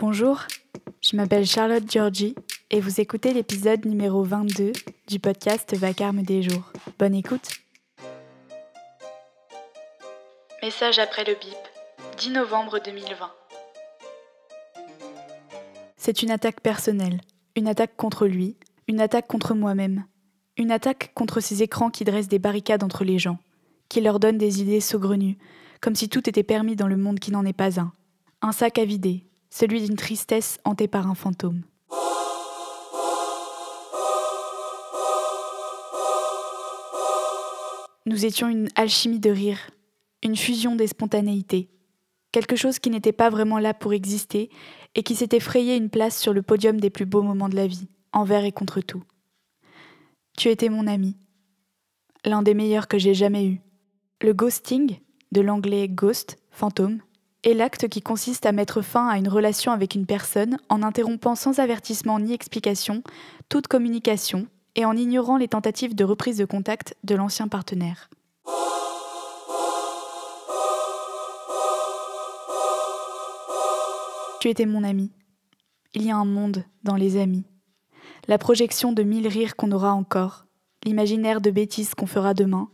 Bonjour, je m'appelle Charlotte Giorgi et vous écoutez l'épisode numéro 22 du podcast Vacarme des jours. Bonne écoute. Message après le bip, 10 novembre 2020. C'est une attaque personnelle, une attaque contre lui, une attaque contre moi-même, une attaque contre ces écrans qui dressent des barricades entre les gens, qui leur donnent des idées saugrenues, comme si tout était permis dans le monde qui n'en est pas un. Un sac à vider, celui d'une tristesse hantée par un fantôme. Nous étions une alchimie de rire, une fusion des spontanéités, quelque chose qui n'était pas vraiment là pour exister et qui s'était frayé une place sur le podium des plus beaux moments de la vie, envers et contre tout. Tu étais mon ami, l'un des meilleurs que j'ai jamais eu. Le ghosting, de l'anglais ghost, fantôme, est l'acte qui consiste à mettre fin à une relation avec une personne en interrompant sans avertissement ni explication toute communication et en ignorant les tentatives de reprise de contact de l'ancien partenaire. Tu étais mon ami. Il y a un monde dans les amis. La projection de mille rires qu'on aura encore, l'imaginaire de bêtises qu'on fera demain,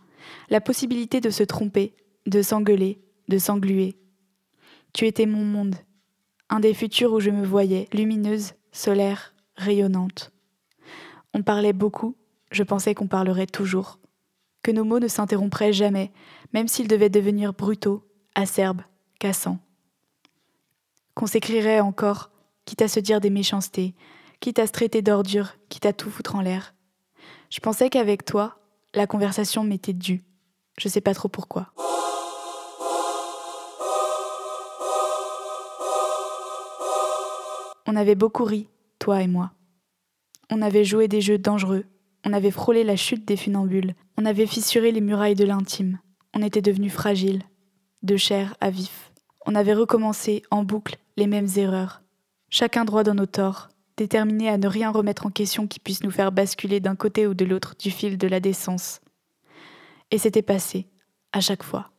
la possibilité de se tromper, de s'engueuler, de s'engluer. Tu étais mon monde, un des futurs où je me voyais, lumineuse, solaire, rayonnante. On parlait beaucoup, je pensais qu'on parlerait toujours, que nos mots ne s'interrompraient jamais, même s'ils devaient devenir brutaux, acerbes, cassants. Qu'on s'écrirait encore, quitte à se dire des méchancetés, quitte à se traiter d'ordure, quitte à tout foutre en l'air. Je pensais qu'avec toi, la conversation m'était due. Je sais pas trop pourquoi. On avait beaucoup ri, toi et moi. On avait joué des jeux dangereux, on avait frôlé la chute des funambules, on avait fissuré les murailles de l'intime, on était devenus fragiles, de chair à vif. On avait recommencé en boucle les mêmes erreurs, chacun droit dans nos torts, déterminé à ne rien remettre en question qui puisse nous faire basculer d'un côté ou de l'autre du fil de la décence. Et c'était passé, à chaque fois.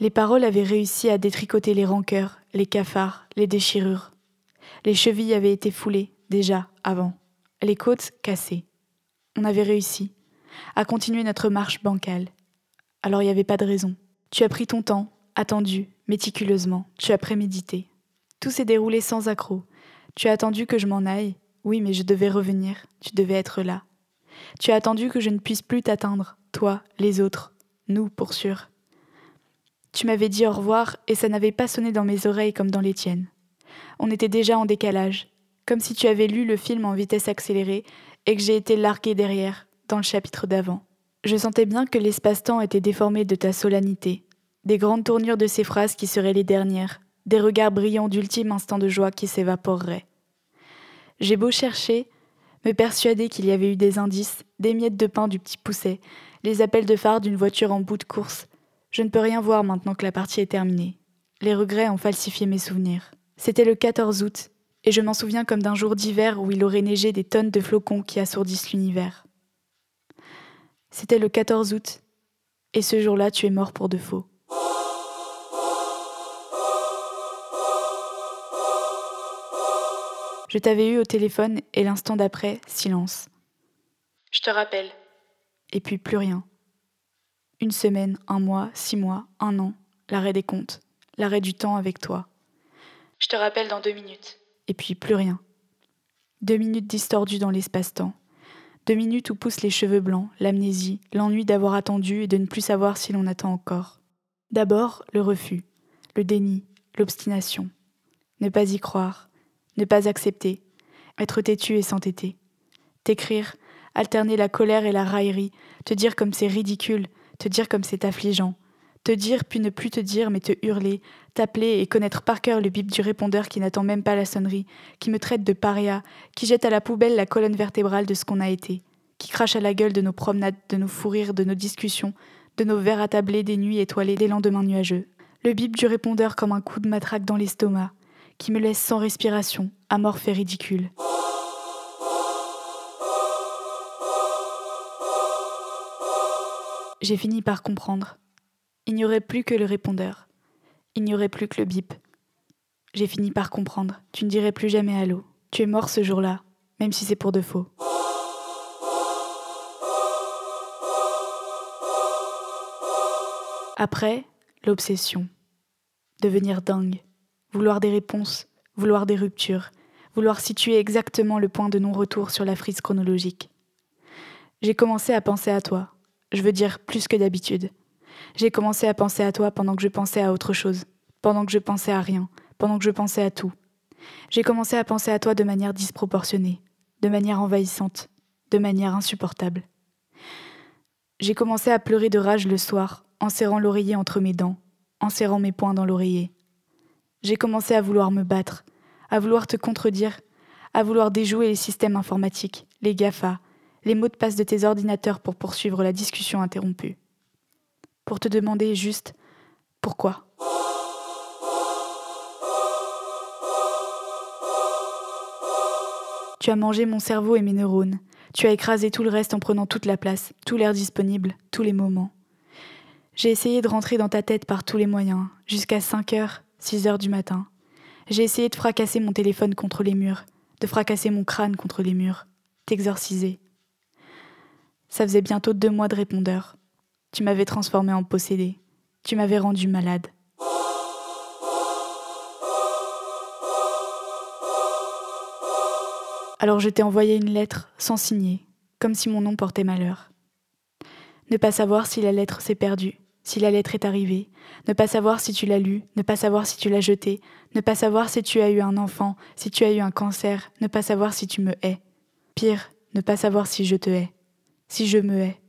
Les paroles avaient réussi à détricoter les rancœurs, les cafards, les déchirures. Les chevilles avaient été foulées, déjà, avant. Les côtes cassées. On avait réussi à continuer notre marche bancale. Alors il n'y avait pas de raison. Tu as pris ton temps, attendu, méticuleusement, tu as prémédité. Tout s'est déroulé sans accroc. Tu as attendu que je m'en aille. Oui, mais je devais revenir, tu devais être là. Tu as attendu que je ne puisse plus t'atteindre, toi, les autres, nous pour sûr. Tu m'avais dit au revoir et ça n'avait pas sonné dans mes oreilles comme dans les tiennes. On était déjà en décalage, comme si tu avais lu le film en vitesse accélérée et que j'ai été largué derrière, dans le chapitre d'avant. Je sentais bien que l'espace-temps était déformé de ta solennité, des grandes tournures de ces phrases qui seraient les dernières, des regards brillants d'ultime instant de joie qui s'évaporeraient. J'ai beau chercher, me persuader qu'il y avait eu des indices, des miettes de pain du petit pousset, les appels de phare d'une voiture en bout de course, je ne peux rien voir maintenant que la partie est terminée. Les regrets ont falsifié mes souvenirs. C'était le 14 août, et je m'en souviens comme d'un jour d'hiver où il aurait neigé des tonnes de flocons qui assourdissent l'univers. C'était le 14 août, et ce jour-là tu es mort pour de faux. Je t'avais eu au téléphone et l'instant d'après, silence. Je te rappelle. Et puis plus rien. Une semaine, un mois, six mois, un an, l'arrêt des comptes, l'arrêt du temps avec toi. Je te rappelle dans deux minutes. Et puis plus rien. Deux minutes distordues dans l'espace-temps. Deux minutes où poussent les cheveux blancs, l'amnésie, l'ennui d'avoir attendu et de ne plus savoir si l'on attend encore. D'abord, le refus, le déni, l'obstination. Ne pas y croire, ne pas accepter, être têtu et s'entêter. T'écrire, alterner la colère et la raillerie, te dire comme c'est ridicule, te dire comme c'est affligeant, te dire puis ne plus te dire mais te hurler, t'appeler et connaître par cœur le bip du répondeur qui n'attend même pas la sonnerie, qui me traite de paria, qui jette à la poubelle la colonne vertébrale de ce qu'on a été, qui crache à la gueule de nos promenades, de nos fous rires, de nos discussions, de nos verres attablés des nuits étoilées, des lendemains nuageux. Le bip du répondeur comme un coup de matraque dans l'estomac, qui me laisse sans respiration, amorphe et ridicule. J'ai fini par comprendre. Il n'y aurait plus que le répondeur. Il n'y aurait plus que le bip. J'ai fini par comprendre. Tu ne dirais plus jamais allô. Tu es mort ce jour-là, même si c'est pour de faux. Après, l'obsession. Devenir dingue. Vouloir des réponses, vouloir des ruptures, vouloir situer exactement le point de non-retour sur la frise chronologique. J'ai commencé à penser à toi. Je veux dire plus que d'habitude. J'ai commencé à penser à toi pendant que je pensais à autre chose, pendant que je pensais à rien, pendant que je pensais à tout. J'ai commencé à penser à toi de manière disproportionnée, de manière envahissante, de manière insupportable. J'ai commencé à pleurer de rage le soir, en serrant l'oreiller entre mes dents, en serrant mes poings dans l'oreiller. J'ai commencé à vouloir me battre, à vouloir te contredire, à vouloir déjouer les systèmes informatiques, les GAFA, les mots de passe de tes ordinateurs pour poursuivre la discussion interrompue. Pour te demander juste pourquoi. Tu as mangé mon cerveau et mes neurones. Tu as écrasé tout le reste en prenant toute la place, tout l'air disponible, tous les moments. J'ai essayé de rentrer dans ta tête par tous les moyens, jusqu'à 5 heures, 6 heures du matin. J'ai essayé de fracasser mon téléphone contre les murs, de fracasser mon crâne contre les murs, t'exorciser. Ça faisait bientôt deux mois de répondeur. Tu m'avais transformé en possédé. Tu m'avais rendu malade. Alors je t'ai envoyé une lettre sans signer, comme si mon nom portait malheur. Ne pas savoir si la lettre s'est perdue, si la lettre est arrivée, ne pas savoir si tu l'as lue, ne pas savoir si tu l'as jetée, ne pas savoir si tu as eu un enfant, si tu as eu un cancer, ne pas savoir si tu me hais. Pire, ne pas savoir si je te hais, si je me hais,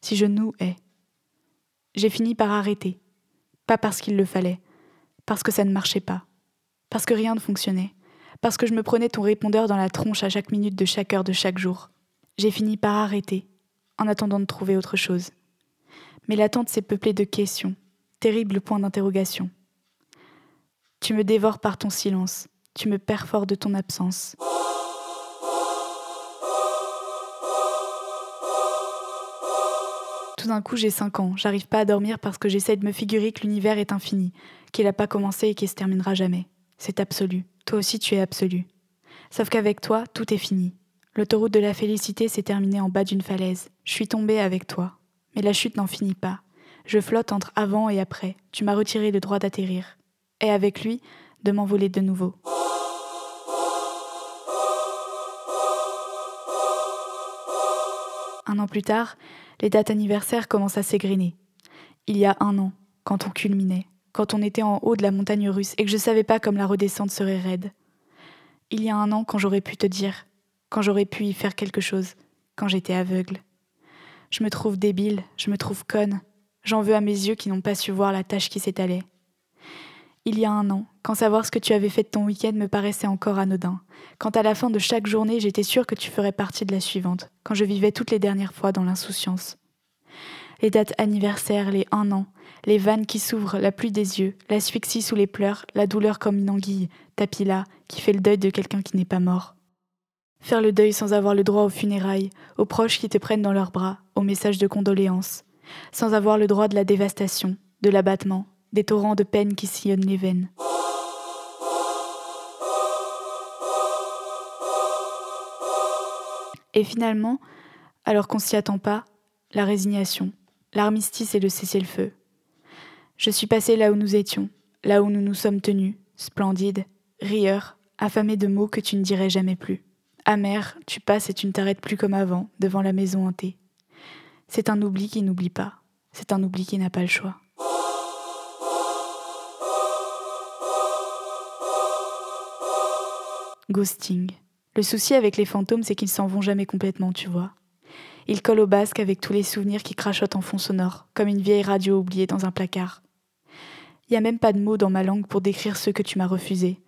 si je nous hais. J'ai fini par arrêter, pas parce qu'il le fallait, parce que ça ne marchait pas, parce que rien ne fonctionnait, parce que je me prenais ton répondeur dans la tronche à chaque minute de chaque heure de chaque jour. J'ai fini par arrêter, en attendant de trouver autre chose. Mais l'attente s'est peuplée de questions, terribles points d'interrogation. Tu me dévores par ton silence, tu me perfores de ton absence. Tout d'un coup, j'ai cinq ans, j'arrive pas à dormir parce que j'essaie de me figurer que l'univers est infini, qu'il n'a pas commencé et qu'il se terminera jamais. C'est absolu. Toi aussi tu es absolu. Sauf qu'avec toi, tout est fini. L'autoroute de la félicité s'est terminée en bas d'une falaise. Je suis tombée avec toi. Mais la chute n'en finit pas. Je flotte entre avant et après. Tu m'as retiré le droit d'atterrir. Et avec lui, de m'envoler de nouveau. Un an plus tard, les dates anniversaires commencent à s'égriner. Il y a un an, quand on culminait quand on était en haut de la montagne russe et que je savais pas comme la redescente serait raide. Il y a un an, quand j'aurais pu te dire, quand j'aurais pu y faire quelque chose, quand j'étais aveugle. Je me trouve débile, je me trouve conne. J'en veux à mes yeux qui n'ont pas su voir la tâche qui s'étalait. Il y a un an, quand savoir ce que tu avais fait de ton week-end me paraissait encore anodin, quand à la fin de chaque journée j'étais sûre que tu ferais partie de la suivante, quand je vivais toutes les dernières fois dans l'insouciance. Les dates anniversaires, les un an, les vannes qui s'ouvrent, la pluie des yeux, l'asphyxie sous les pleurs, la douleur comme une anguille, tapis là, qui fait le deuil de quelqu'un qui n'est pas mort. Faire le deuil sans avoir le droit aux funérailles, aux proches qui te prennent dans leurs bras, aux messages de condoléances, sans avoir le droit de la dévastation, de l'abattement, des torrents de peine qui sillonnent les veines. Et finalement, alors qu'on s'y attend pas, la résignation, l'armistice et le cessez-le-feu, je suis passé là où nous étions, là où nous nous sommes tenus, splendides, rieurs, affamés de mots que tu ne dirais jamais plus. Amer, tu passes et tu ne t'arrêtes plus comme avant, devant la maison hantée. C'est un oubli qui n'oublie pas, c'est un oubli qui n'a pas le choix. Ghosting. Le souci avec les fantômes, c'est qu'ils s'en vont jamais complètement, tu vois. Ils collent au basque avec tous les souvenirs qui crachotent en fond sonore, comme une vieille radio oubliée dans un placard. Il n'y a même pas de mots dans ma langue pour décrire ceux que tu m'as refusés.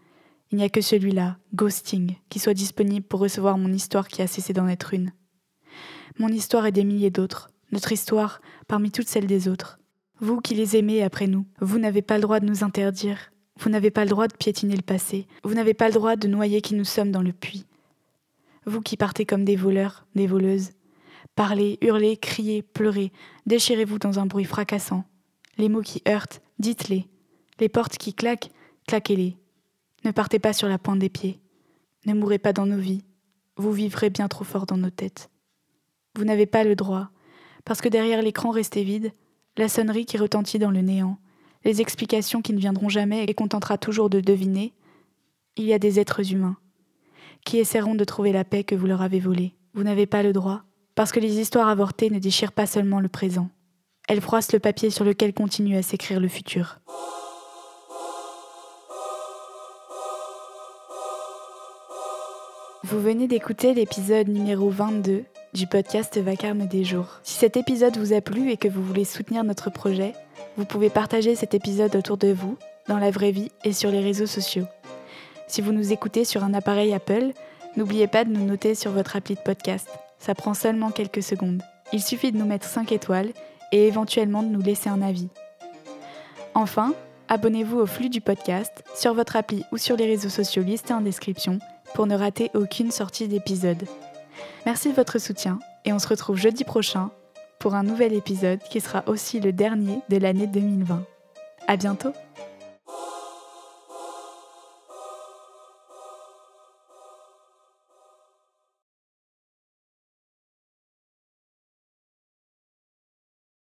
Il n'y a que celui-là, ghosting, qui soit disponible pour recevoir mon histoire qui a cessé d'en être une. Mon histoire et des milliers d'autres, notre histoire parmi toutes celles des autres. Vous qui les aimez après nous, vous n'avez pas le droit de nous interdire, vous n'avez pas le droit de piétiner le passé, vous n'avez pas le droit de noyer qui nous sommes dans le puits. Vous qui partez comme des voleurs, des voleuses, parlez, hurlez, criez, pleurez, déchirez-vous dans un bruit fracassant, Les mots qui heurtent, dites-les. Les portes qui claquent, claquez-les. Ne partez pas sur la pointe des pieds. Ne mourrez pas dans nos vies. Vous vivrez bien trop fort dans nos têtes. Vous n'avez pas le droit, parce que derrière l'écran resté vide, la sonnerie qui retentit dans le néant, les explications qui ne viendront jamais et qu'on tentera toujours de deviner, il y a des êtres humains qui essaieront de trouver la paix que vous leur avez volée. Vous n'avez pas le droit, parce que les histoires avortées ne déchirent pas seulement le présent, elles froissent le papier sur lequel continue à s'écrire le futur. Vous venez d'écouter l'épisode numéro 22 du podcast Vacarme des jours. Si cet épisode vous a plu et que vous voulez soutenir notre projet, vous pouvez partager cet épisode autour de vous, dans la vraie vie et sur les réseaux sociaux. Si vous nous écoutez sur un appareil Apple, n'oubliez pas de nous noter sur votre appli de podcast. Ça prend seulement quelques secondes. Il suffit de nous mettre 5 étoiles et éventuellement de nous laisser un avis. Enfin, abonnez-vous au flux du podcast sur votre appli ou sur les réseaux sociaux listés en description pour ne rater aucune sortie d'épisode. Merci de votre soutien et on se retrouve jeudi prochain pour un nouvel épisode qui sera aussi le dernier de l'année 2020. À bientôt!